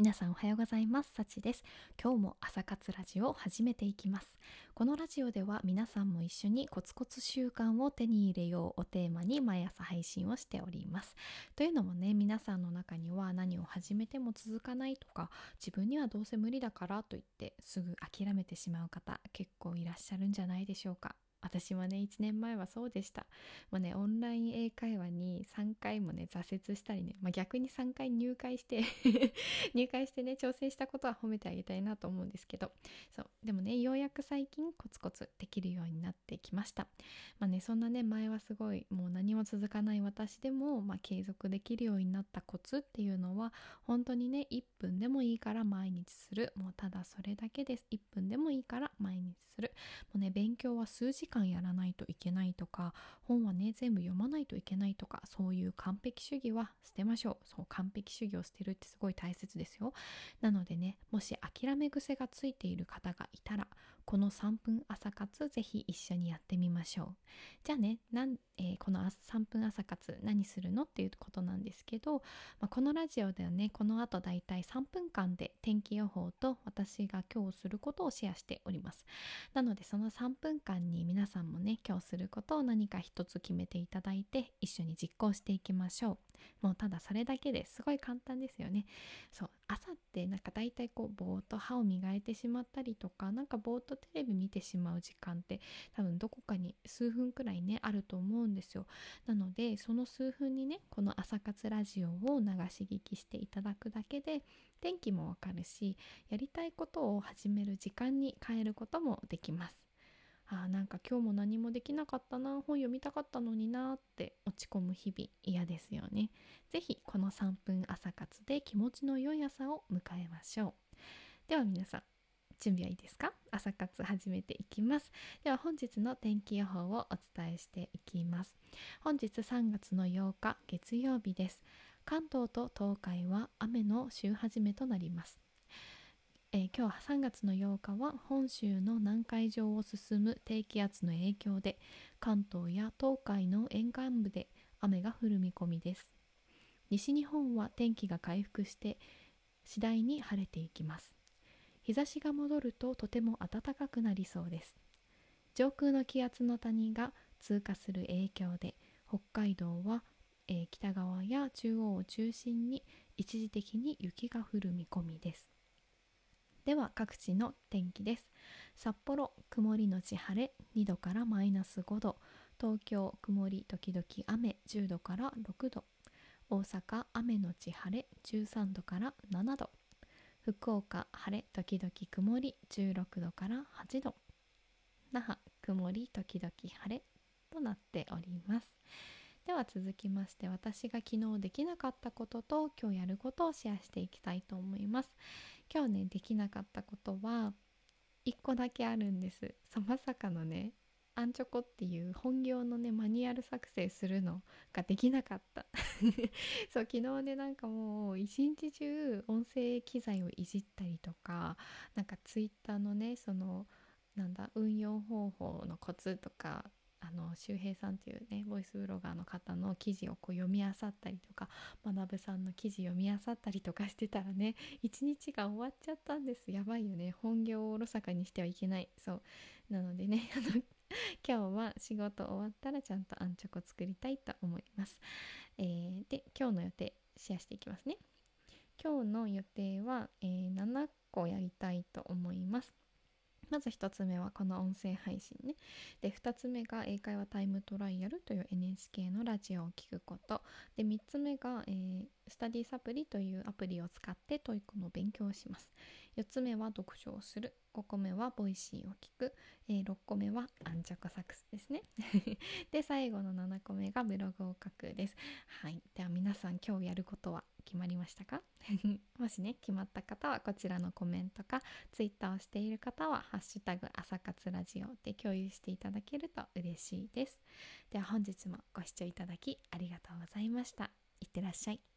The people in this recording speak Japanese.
皆さんおはようございます。さちです。今日も朝活ラジオを始めていきます。このラジオでは皆さんも一緒にコツコツ習慣を手に入れようをテーマに毎朝配信をしております。というのもね、皆さんの中には何を始めても続かないとか、自分にはどうせ無理だからと言ってすぐ諦めてしまう方結構いらっしゃるんじゃないでしょうか。私はね1年前はそうでした。もうねオンライン英会話に3回もね挫折したりね、まあ、逆に3回入会して 入会してね挑戦したことは褒めてあげたいなと思うんですけど。そう。でもねようやく最近コツコツできるようになってきました。まあねそんなね前はすごいもう何も続かない私でも、まあ、継続できるようになったコツっていうのは本当にね1分でもいいから毎日する。もうただそれだけです。1分でもいいから毎日する。もうね勉強は数時間やらないといけないとか本はね全部読まないといけないとかそういう完璧主義は捨てましょう。そう完璧主義を捨てるってすごい大切ですよ。なのでねもし諦め癖がついている方がいたらこの3分朝活ぜひ一緒にやってみましょう。じゃあねなんえー、この3分朝活何するのっていうことなんですけど、まあ、このラジオではねこの後だいたい3分間で天気予報と私が今日することをシェアしております。なのでその3分間に皆さんもね今日することを何か一つ決めていただいて一緒に実行していきましょう。もうただそれだけですごい簡単ですよね。そう朝ってなんか大体こうぼーっと歯を磨いてしまったりとかなんかぼーっととテレビ見てしまう時間って多分どこかに数分くらいねあると思うんですよ。なのでその数分にねこの朝活ラジオを流し聞きしていただくだけで天気もわかるしやりたいことを始める時間に変えることもできます。あなんか今日も何もできなかったな本読みたかったのになって落ち込む日々嫌ですよね。是非この3分朝活で気持ちの良い朝を迎えましょう。では皆さん。準備はいいですか？朝活始めていきます。では本日の天気予報をお伝えしていきます。本日3月の8日月曜日です。関東と東海は雨の週始めとなります。えー、今日3月の8日は本州の南海上を進む低気圧の影響で関東や東海の沿岸部で雨が降る見込みです。西日本は天気が回復して次第に晴れていきます。日差しが戻るととても暖かくなりそうです。上空の気圧の谷が通過する影響で北海道は、えー、北側や中央を中心に一時的に雪が降る見込みです。では各地の天気です。札幌曇りのち晴れ2度からマイナス5度。東京曇り時々雨10度から6度。大阪雨のち晴れ13度から7度。福岡晴れ時々曇り16度から8度。那覇曇り時々晴れ。となっております。では続きまして私が昨日できなかったことと今日やることをシェアしていきたいと思います。今日ねできなかったことは1個だけあるんです。そまさかのねアンチョコっていう本業のねマニュアル作成するのができなかった。そう昨日ねなんかもう一日中音声機材をいじったりとかなんかツイッターのねそのなんだ運用方法のコツとかあの周平さんっていうねボイスブロガーの方の記事をこう読み漁ったりとか学さんの記事読み漁ったりとかしてたらね一日が終わっちゃったんです。やばいよね。本業をおろそかにしてはいけない。そう。なのでねあの今日は仕事終わったらちゃんとアンチョコ作りたいと思います、えー、で今日の予定シェアしていきますね。今日の予定は、えー、7個やりたいと思います。まず1つ目はこの音声配信ね。で2つ目が英会話タイムトライアルという NHK のラジオを聴くこと。で3つ目が、えー、スタディサプリというアプリを使って TOEIC の勉強をします。4つ目は読書をする。5個目は Voicy を聞く、えー、6個目はアンチョコサックスですね。で最後の7個目がブログを書くです。はい。では皆さん今日やることは？決まりましたか？もしね決まった方はこちらのコメントか Twitter をしている方は「ハッシュタグ朝活ラジオ」で共有していただけると嬉しいです。では本日もご視聴いただきありがとうございました。いってらっしゃい。